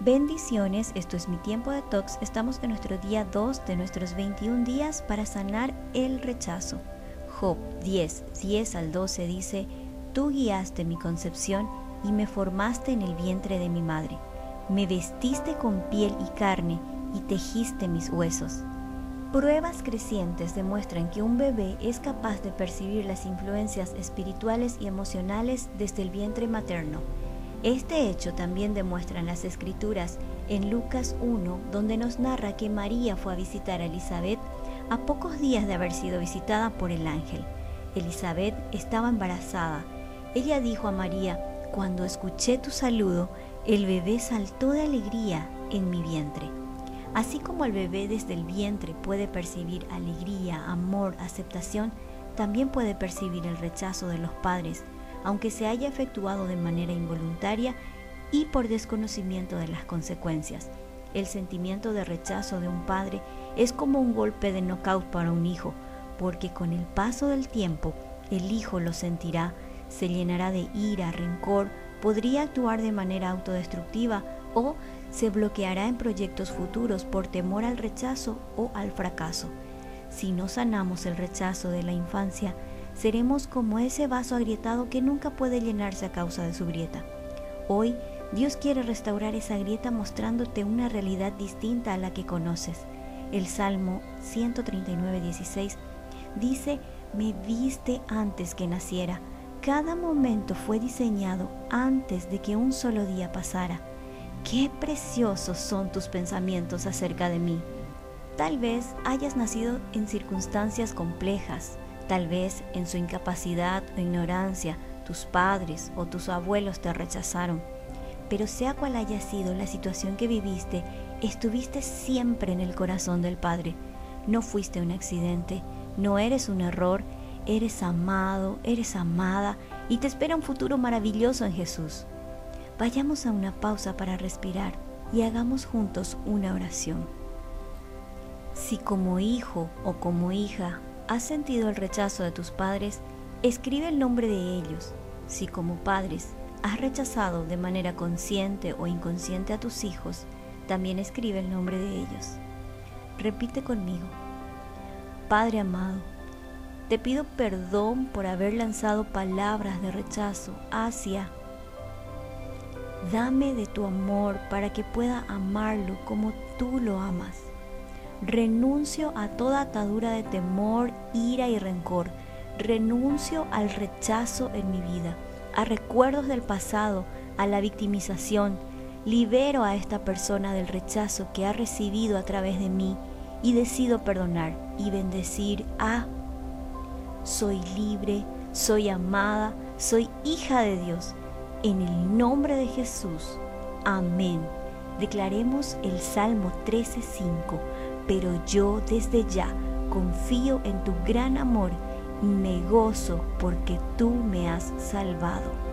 Bendiciones, esto es mi tiempo de tox. Estamos en nuestro día 2 de nuestros 21 días para sanar el rechazo. Job 10, 10 al 12 dice, Tú guiaste mi concepción y me formaste en el vientre de mi madre. Me vestiste con piel y carne y tejiste mis huesos. Pruebas crecientes demuestran que un bebé es capaz de percibir las influencias espirituales y emocionales desde el vientre materno este hecho también demuestra en las escrituras en Lucas 1, donde nos narra que María fue a visitar a Elizabeth a pocos días de haber sido visitada por el ángel. Elizabeth estaba embarazada. Ella dijo a María, cuando escuché tu saludo, el bebé saltó de alegría en mi vientre. Así como el bebé desde el vientre puede percibir alegría, amor, aceptación, también puede percibir el rechazo de los padres aunque se haya efectuado de manera involuntaria y por desconocimiento de las consecuencias. El sentimiento de rechazo de un padre es como un golpe de knockout para un hijo, porque con el paso del tiempo el hijo lo sentirá, se llenará de ira, rencor, podría actuar de manera autodestructiva o se bloqueará en proyectos futuros por temor al rechazo o al fracaso. Si no sanamos el rechazo de la infancia, seremos como ese vaso agrietado que nunca puede llenarse a causa de su grieta. Hoy Dios quiere restaurar esa grieta mostrándote una realidad distinta a la que conoces. El Salmo 139, 16 dice, me viste antes que naciera. Cada momento fue diseñado antes de que un solo día pasara. Qué preciosos son tus pensamientos acerca de mí. Tal vez hayas nacido en circunstancias complejas, Tal vez en su incapacidad o ignorancia tus padres o tus abuelos te rechazaron. Pero sea cual haya sido la situación que viviste, estuviste siempre en el corazón del Padre. No fuiste un accidente, no eres un error, eres amado, eres amada y te espera un futuro maravilloso en Jesús. Vayamos a una pausa para respirar y hagamos juntos una oración. Si como hijo o como hija has sentido el rechazo de tus padres, escribe el nombre de ellos. Si como padres has rechazado de manera consciente o inconsciente a tus hijos, también escribe el nombre de ellos. Repite conmigo. Padre amado, te pido perdón por haber lanzado palabras de rechazo hacia. Dame de tu amor para que pueda amarlo como tú lo amas. Renuncio a toda atadura de temor, ira y rencor. Renuncio al rechazo en mi vida, a recuerdos del pasado, a la victimización. Libero a esta persona del rechazo que ha recibido a través de mí y decido perdonar y bendecir a... Soy libre, soy amada, soy hija de Dios. En el nombre de Jesús. Amén. Declaremos el Salmo 13.5 pero yo desde ya confío en tu gran amor y me gozo porque tú me has salvado.